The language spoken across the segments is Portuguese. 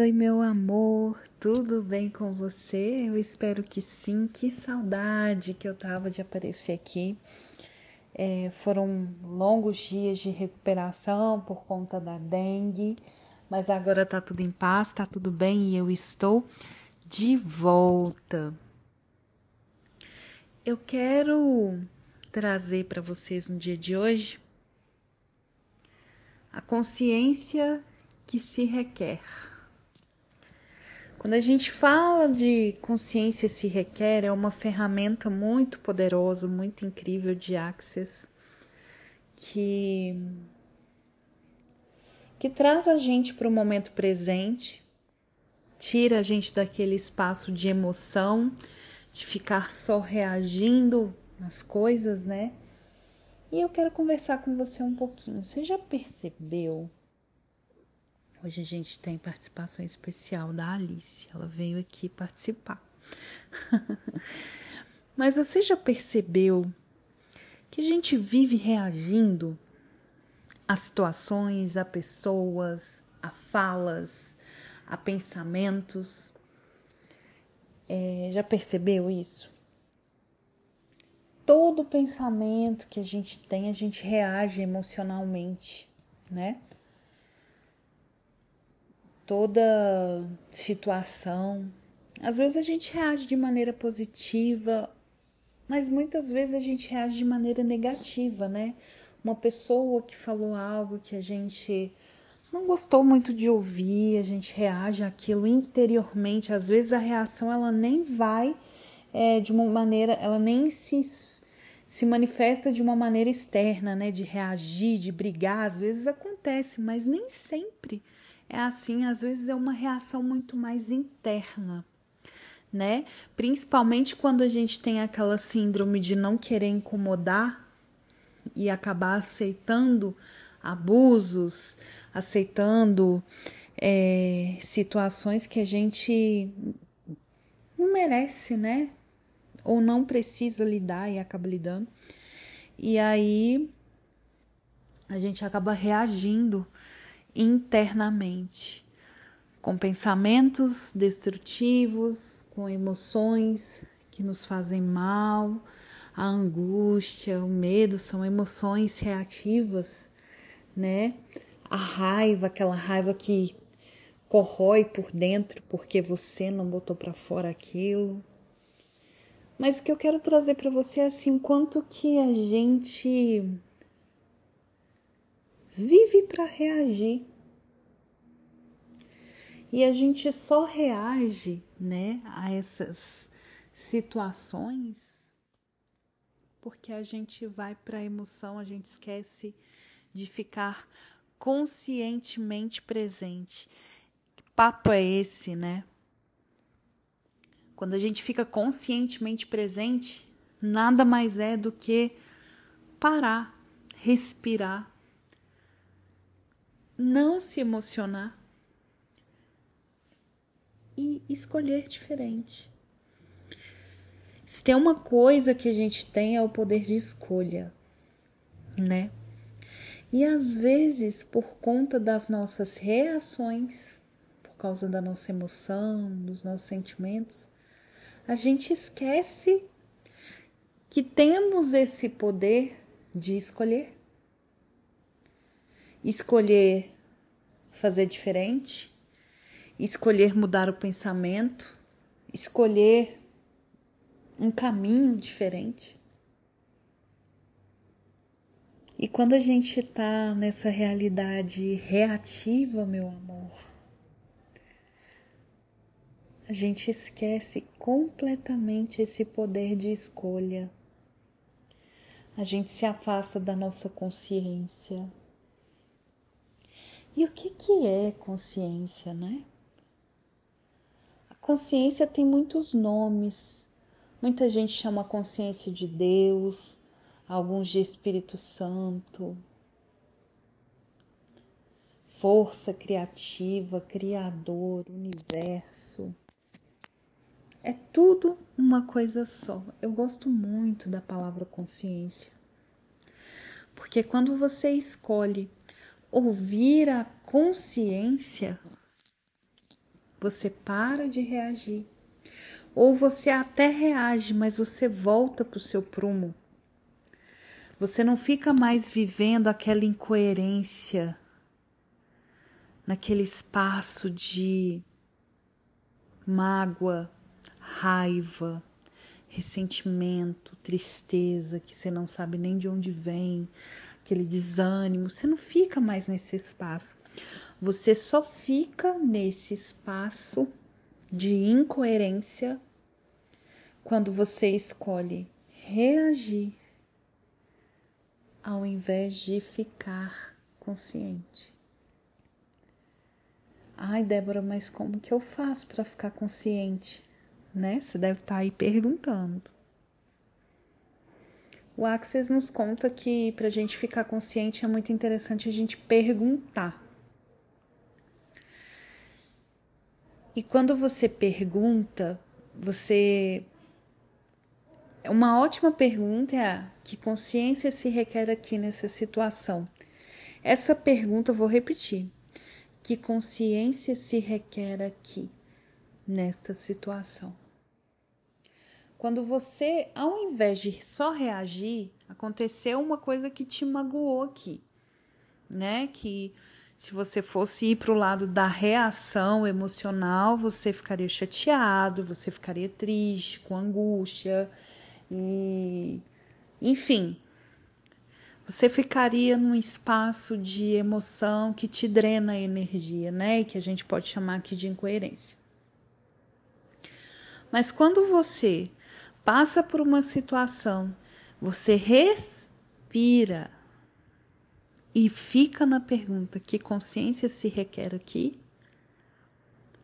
Oi, meu amor, tudo bem com você? Eu espero que sim. Que saudade que eu tava de aparecer aqui. É, foram longos dias de recuperação por conta da dengue, mas agora tá tudo em paz, tá tudo bem e eu estou de volta. Eu quero trazer para vocês no dia de hoje a consciência que se requer. Quando a gente fala de consciência se requer, é uma ferramenta muito poderosa, muito incrível de Access, que, que traz a gente para o momento presente, tira a gente daquele espaço de emoção, de ficar só reagindo nas coisas, né? E eu quero conversar com você um pouquinho. Você já percebeu Hoje a gente tem participação especial da Alice, ela veio aqui participar. Mas você já percebeu que a gente vive reagindo a situações, a pessoas, a falas, a pensamentos? É, já percebeu isso? Todo pensamento que a gente tem, a gente reage emocionalmente, né? Toda situação. Às vezes a gente reage de maneira positiva, mas muitas vezes a gente reage de maneira negativa, né? Uma pessoa que falou algo que a gente não gostou muito de ouvir, a gente reage àquilo interiormente. Às vezes a reação ela nem vai é, de uma maneira, ela nem se, se manifesta de uma maneira externa, né? De reagir, de brigar. Às vezes acontece, mas nem sempre é assim, às vezes é uma reação muito mais interna, né? Principalmente quando a gente tem aquela síndrome de não querer incomodar e acabar aceitando abusos, aceitando é, situações que a gente não merece, né? Ou não precisa lidar e acaba lidando. E aí a gente acaba reagindo internamente, com pensamentos destrutivos, com emoções que nos fazem mal. A angústia, o medo são emoções reativas, né? A raiva, aquela raiva que corrói por dentro porque você não botou para fora aquilo. Mas o que eu quero trazer para você é assim, quanto que a gente vive para reagir. E a gente só reage, né, a essas situações porque a gente vai para a emoção, a gente esquece de ficar conscientemente presente. Que papo é esse, né? Quando a gente fica conscientemente presente, nada mais é do que parar, respirar, não se emocionar e escolher diferente. Se tem uma coisa que a gente tem é o poder de escolha, né? E às vezes, por conta das nossas reações, por causa da nossa emoção, dos nossos sentimentos, a gente esquece que temos esse poder de escolher escolher fazer diferente, escolher mudar o pensamento, escolher um caminho diferente. E quando a gente está nessa realidade reativa, meu amor, a gente esquece completamente esse poder de escolha. A gente se afasta da nossa consciência, e o que, que é consciência, né? A consciência tem muitos nomes. Muita gente chama consciência de Deus, alguns de Espírito Santo, força criativa, criador, universo. É tudo uma coisa só. Eu gosto muito da palavra consciência. Porque quando você escolhe ouvir a consciência, você para de reagir. Ou você até reage, mas você volta para o seu prumo. Você não fica mais vivendo aquela incoerência, naquele espaço de mágoa, raiva, ressentimento, tristeza, que você não sabe nem de onde vem, aquele desânimo. Você não fica mais nesse espaço. Você só fica nesse espaço de incoerência quando você escolhe reagir ao invés de ficar consciente. Ai, Débora, mas como que eu faço para ficar consciente? Né? Você deve estar tá aí perguntando. O Axis nos conta que para a gente ficar consciente é muito interessante a gente perguntar. E quando você pergunta, você uma ótima pergunta é a, que consciência se requer aqui nessa situação? Essa pergunta eu vou repetir. Que consciência se requer aqui nesta situação? Quando você, ao invés de só reagir, aconteceu uma coisa que te magoou aqui, né? Que se você fosse ir para o lado da reação emocional, você ficaria chateado, você ficaria triste, com angústia, e enfim, você ficaria num espaço de emoção que te drena a energia, né? E que a gente pode chamar aqui de incoerência. Mas quando você passa por uma situação, você respira e fica na pergunta: que consciência se requer aqui?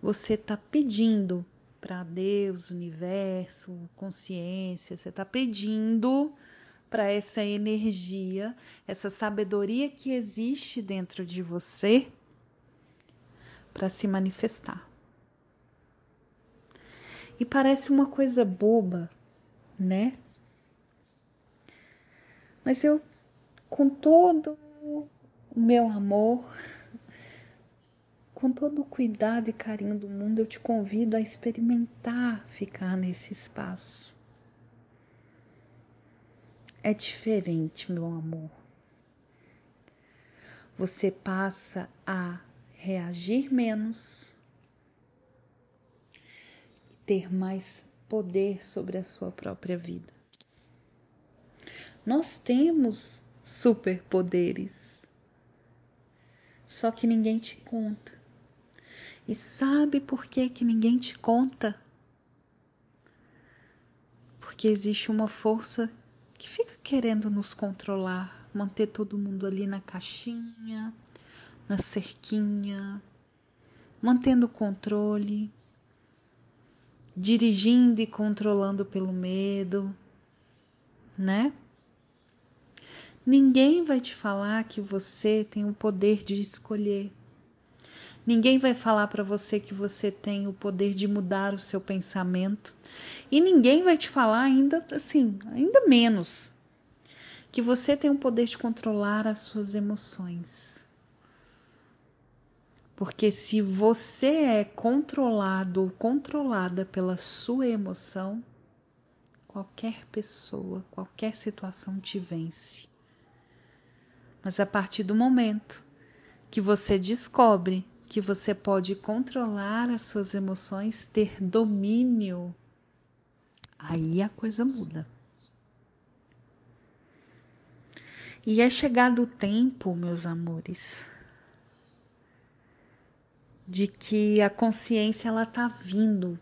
Você está pedindo para Deus, universo, consciência, você está pedindo para essa energia, essa sabedoria que existe dentro de você para se manifestar. E parece uma coisa boba, né? Mas eu, com todo o meu amor, com todo o cuidado e carinho do mundo, eu te convido a experimentar ficar nesse espaço. É diferente, meu amor. Você passa a reagir menos ter mais poder sobre a sua própria vida. Nós temos superpoderes, só que ninguém te conta. E sabe por que, que ninguém te conta? Porque existe uma força que fica querendo nos controlar, manter todo mundo ali na caixinha, na cerquinha, mantendo o controle, dirigindo e controlando pelo medo, né? Ninguém vai te falar que você tem o poder de escolher. Ninguém vai falar para você que você tem o poder de mudar o seu pensamento. E ninguém vai te falar ainda assim, ainda menos, que você tem o poder de controlar as suas emoções. Porque se você é controlado ou controlada pela sua emoção, qualquer pessoa, qualquer situação te vence. Mas a partir do momento que você descobre que você pode controlar as suas emoções, ter domínio, aí a coisa muda. E é chegado o tempo, meus amores, de que a consciência ela tá vindo.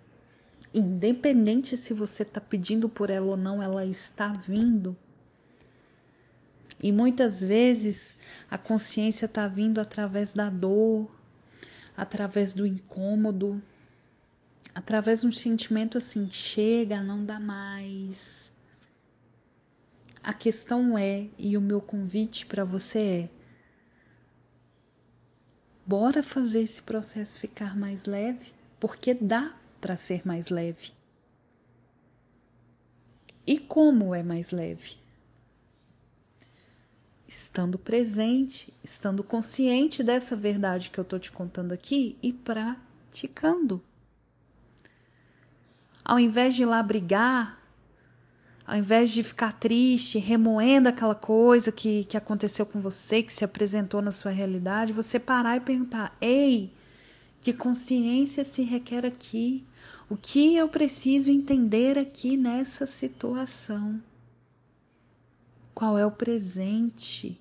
Independente se você tá pedindo por ela ou não, ela está vindo. E muitas vezes a consciência está vindo através da dor, através do incômodo, através de um sentimento assim, chega, não dá mais. A questão é, e o meu convite para você é: bora fazer esse processo ficar mais leve, porque dá para ser mais leve. E como é mais leve? estando presente, estando consciente dessa verdade que eu estou te contando aqui e para ticando. Ao invés de ir lá brigar, ao invés de ficar triste, remoendo aquela coisa que, que aconteceu com você, que se apresentou na sua realidade, você parar e perguntar: ei, que consciência se requer aqui? O que eu preciso entender aqui nessa situação? Qual é o presente?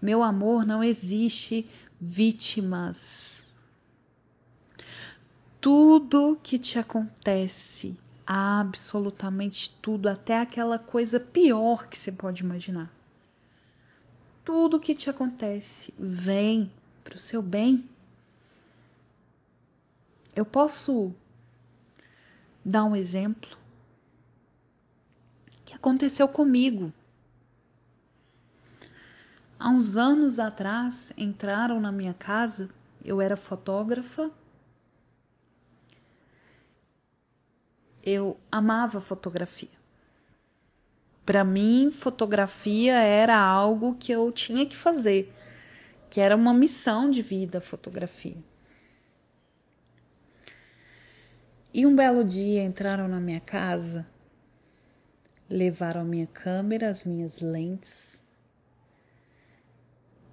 Meu amor, não existe vítimas. Tudo que te acontece, absolutamente tudo, até aquela coisa pior que você pode imaginar. Tudo que te acontece vem para o seu bem. Eu posso dar um exemplo que aconteceu comigo. Há uns anos atrás entraram na minha casa, eu era fotógrafa. Eu amava fotografia. Para mim, fotografia era algo que eu tinha que fazer, que era uma missão de vida, fotografia. E um belo dia entraram na minha casa, levaram a minha câmera, as minhas lentes,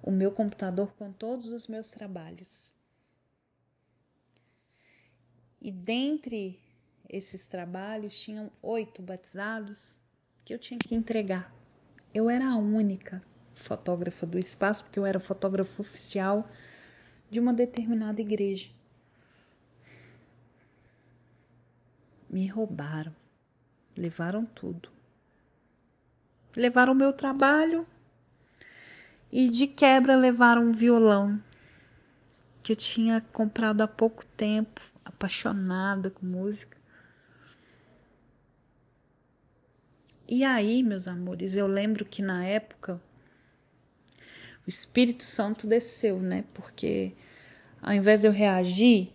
o meu computador com todos os meus trabalhos. E dentre esses trabalhos tinham oito batizados que eu tinha que entregar. Eu era a única fotógrafa do espaço, porque eu era fotógrafa oficial de uma determinada igreja. Me roubaram, levaram tudo. Levaram meu trabalho, e de quebra levaram um violão que eu tinha comprado há pouco tempo, apaixonada com música. E aí, meus amores, eu lembro que na época o Espírito Santo desceu, né? Porque ao invés de eu reagir,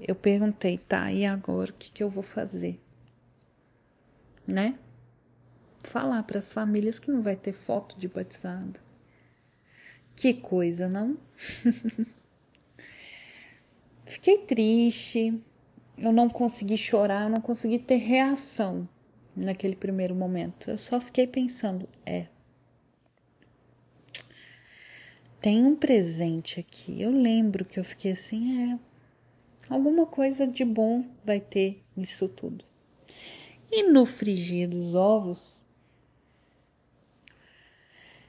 eu perguntei, tá, e agora o que, que eu vou fazer? Né? falar para as famílias que não vai ter foto de batizado. Que coisa, não? Fiquei triste, eu não consegui chorar, eu não consegui ter reação naquele primeiro momento. Eu só fiquei pensando, é. Tem um presente aqui. Eu lembro que eu fiquei assim, é. Alguma coisa de bom vai ter nisso tudo. E no frigir dos ovos,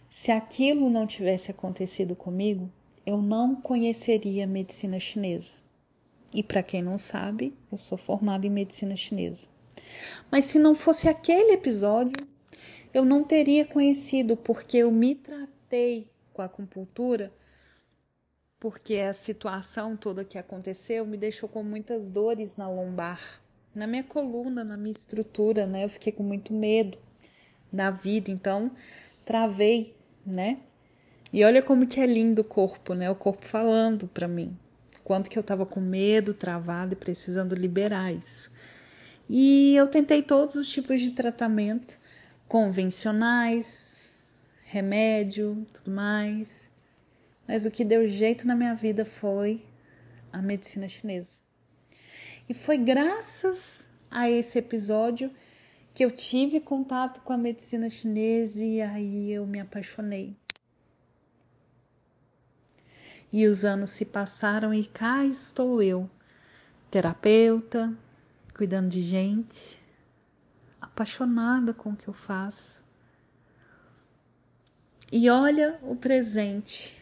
se aquilo não tivesse acontecido comigo, eu não conheceria a medicina chinesa. E para quem não sabe, eu sou formada em medicina chinesa. Mas se não fosse aquele episódio, eu não teria conhecido, porque eu me tratei com a acupuntura, porque a situação toda que aconteceu me deixou com muitas dores na lombar, na minha coluna, na minha estrutura, né? Eu fiquei com muito medo da vida, então travei né? E olha como que é lindo o corpo, né? O corpo falando para mim. Quanto que eu tava com medo, travado e precisando liberar isso. E eu tentei todos os tipos de tratamento convencionais, remédio, tudo mais. Mas o que deu jeito na minha vida foi a medicina chinesa. E foi graças a esse episódio que eu tive contato com a medicina chinesa e aí eu me apaixonei. E os anos se passaram e cá estou eu, terapeuta, cuidando de gente, apaixonada com o que eu faço. E olha o presente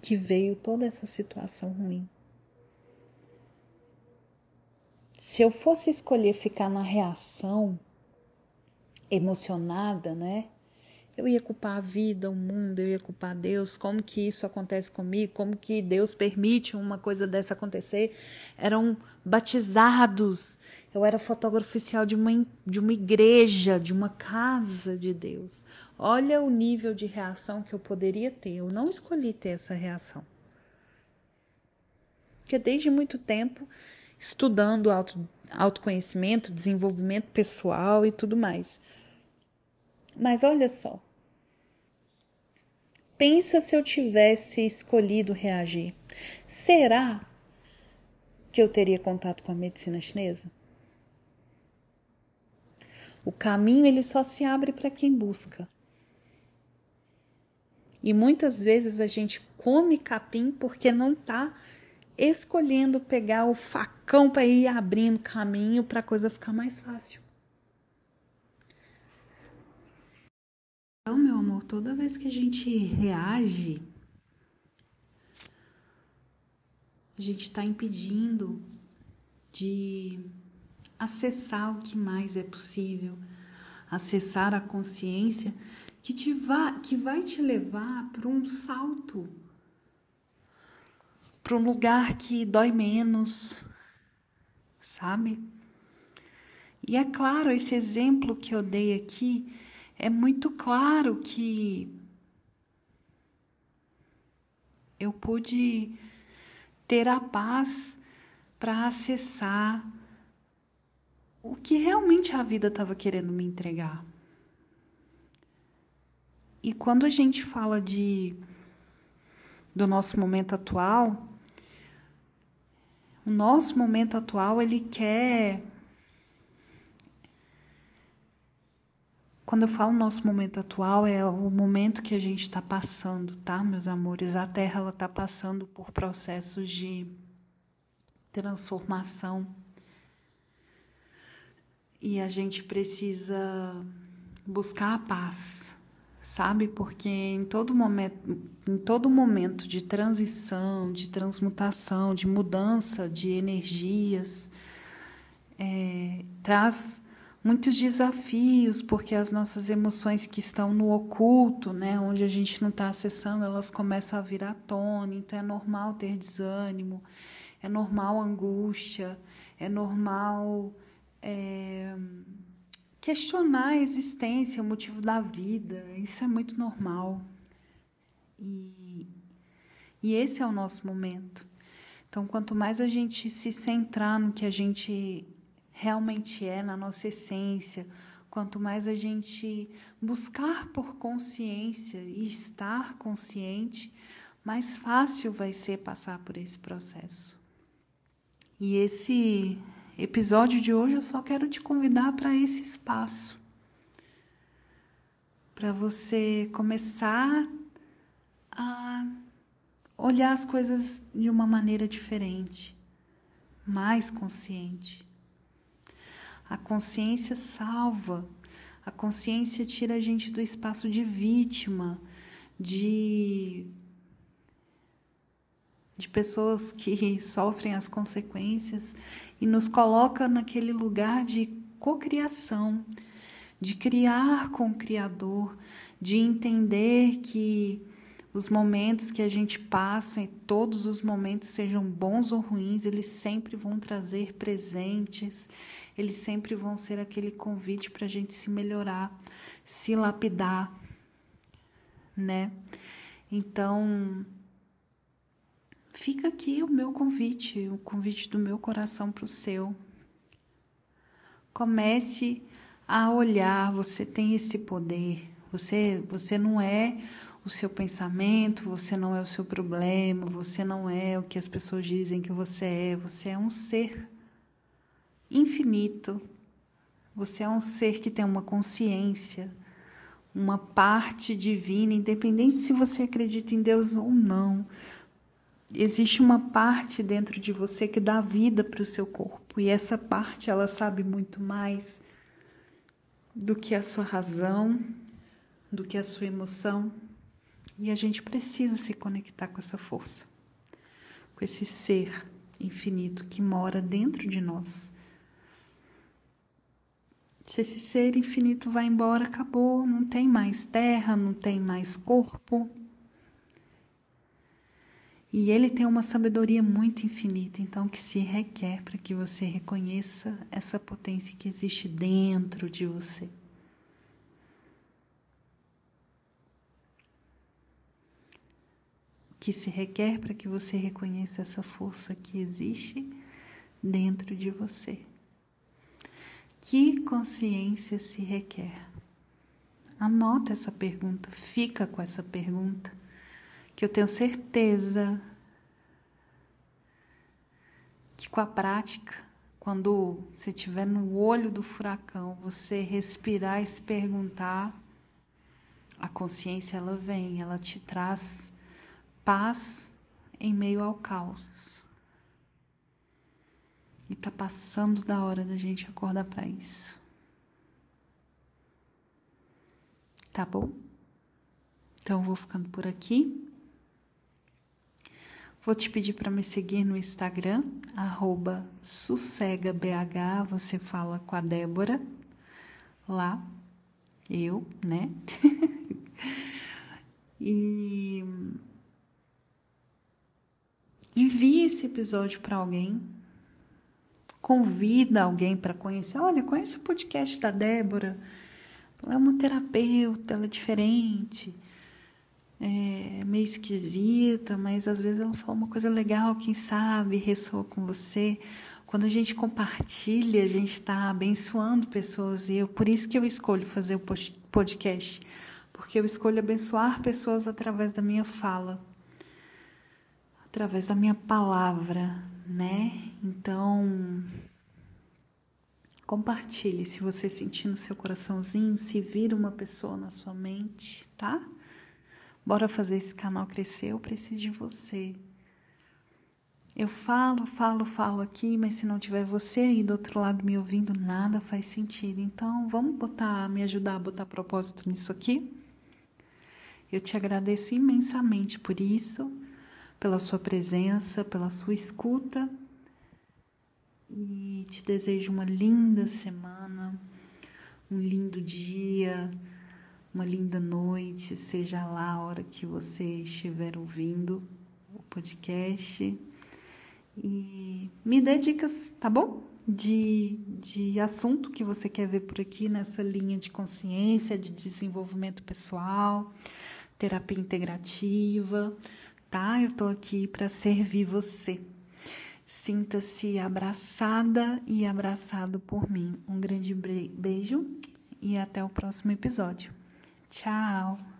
que veio toda essa situação ruim. se eu fosse escolher ficar na reação emocionada, né? Eu ia culpar a vida, o mundo, eu ia culpar Deus, como que isso acontece comigo, como que Deus permite uma coisa dessa acontecer. Eram batizados. Eu era fotógrafo oficial de uma, de uma igreja, de uma casa de Deus. Olha o nível de reação que eu poderia ter. Eu não escolhi ter essa reação. Porque desde muito tempo estudando auto, autoconhecimento, desenvolvimento pessoal e tudo mais. Mas olha só, Pensa se eu tivesse escolhido reagir. Será que eu teria contato com a medicina chinesa? O caminho ele só se abre para quem busca. E muitas vezes a gente come capim porque não está escolhendo pegar o facão para ir abrindo caminho para a coisa ficar mais fácil. Então, meu amor, toda vez que a gente reage, a gente está impedindo de acessar o que mais é possível, acessar a consciência que, te va que vai te levar para um salto, para um lugar que dói menos, sabe? E é claro, esse exemplo que eu dei aqui é muito claro que eu pude ter a paz para acessar o que realmente a vida estava querendo me entregar. E quando a gente fala de do nosso momento atual, o nosso momento atual ele quer Quando eu falo nosso momento atual, é o momento que a gente está passando, tá, meus amores? A Terra ela está passando por processos de transformação e a gente precisa buscar a paz, sabe? Porque em todo momento, em todo momento de transição, de transmutação, de mudança de energias, é, traz muitos desafios, porque as nossas emoções que estão no oculto, né, onde a gente não está acessando, elas começam a vir à tona. Então é normal ter desânimo, é normal angústia, é normal é, questionar a existência, o motivo da vida. Isso é muito normal. E, e esse é o nosso momento. Então, quanto mais a gente se centrar no que a gente realmente é na nossa essência, quanto mais a gente buscar por consciência e estar consciente, mais fácil vai ser passar por esse processo. E esse episódio de hoje eu só quero te convidar para esse espaço. Para você começar a olhar as coisas de uma maneira diferente, mais consciente. A consciência salva. A consciência tira a gente do espaço de vítima, de de pessoas que sofrem as consequências e nos coloca naquele lugar de cocriação, de criar com o Criador, de entender que os momentos que a gente passa, e todos os momentos, sejam bons ou ruins, eles sempre vão trazer presentes, eles sempre vão ser aquele convite para a gente se melhorar, se lapidar, né? Então, fica aqui o meu convite, o convite do meu coração para o seu. Comece a olhar, você tem esse poder. Você, você não é o seu pensamento, você não é o seu problema, você não é o que as pessoas dizem que você é, você é um ser infinito. Você é um ser que tem uma consciência, uma parte divina, independente se você acredita em Deus ou não. Existe uma parte dentro de você que dá vida para o seu corpo, e essa parte ela sabe muito mais do que a sua razão, do que a sua emoção. E a gente precisa se conectar com essa força, com esse ser infinito que mora dentro de nós. Se esse ser infinito vai embora, acabou, não tem mais terra, não tem mais corpo. E ele tem uma sabedoria muito infinita, então que se requer para que você reconheça essa potência que existe dentro de você. Que se requer para que você reconheça essa força que existe dentro de você. Que consciência se requer? Anota essa pergunta, fica com essa pergunta. que eu tenho certeza que com a prática, quando você estiver no olho do furacão, você respirar e se perguntar, a consciência ela vem, ela te traz paz em meio ao caos. E tá passando da hora da gente acordar para isso. Tá bom? Então vou ficando por aqui. Vou te pedir para me seguir no Instagram, sossegabh, você fala com a Débora, lá, eu, né? e envie esse episódio para alguém, convida alguém para conhecer. Olha, conhece o podcast da Débora. Ela é uma terapeuta, ela é diferente é, meio esquisita, mas às vezes ela fala uma coisa legal, quem sabe ressoa com você. Quando a gente compartilha, a gente está abençoando pessoas e eu, por isso que eu escolho fazer o podcast, porque eu escolho abençoar pessoas através da minha fala, através da minha palavra, né? Então, compartilhe se você sentir no seu coraçãozinho, se vira uma pessoa na sua mente, tá? Bora fazer esse canal crescer, eu preciso de você. Eu falo, falo, falo aqui, mas se não tiver você aí do outro lado me ouvindo, nada faz sentido. Então, vamos botar, me ajudar a botar propósito nisso aqui? Eu te agradeço imensamente por isso, pela sua presença, pela sua escuta. E te desejo uma linda semana, um lindo dia uma linda noite, seja lá a hora que você estiver ouvindo o podcast. E me dê dicas, tá bom? De, de assunto que você quer ver por aqui nessa linha de consciência, de desenvolvimento pessoal, terapia integrativa, tá? Eu tô aqui para servir você. Sinta-se abraçada e abraçado por mim. Um grande beijo e até o próximo episódio. Tchau!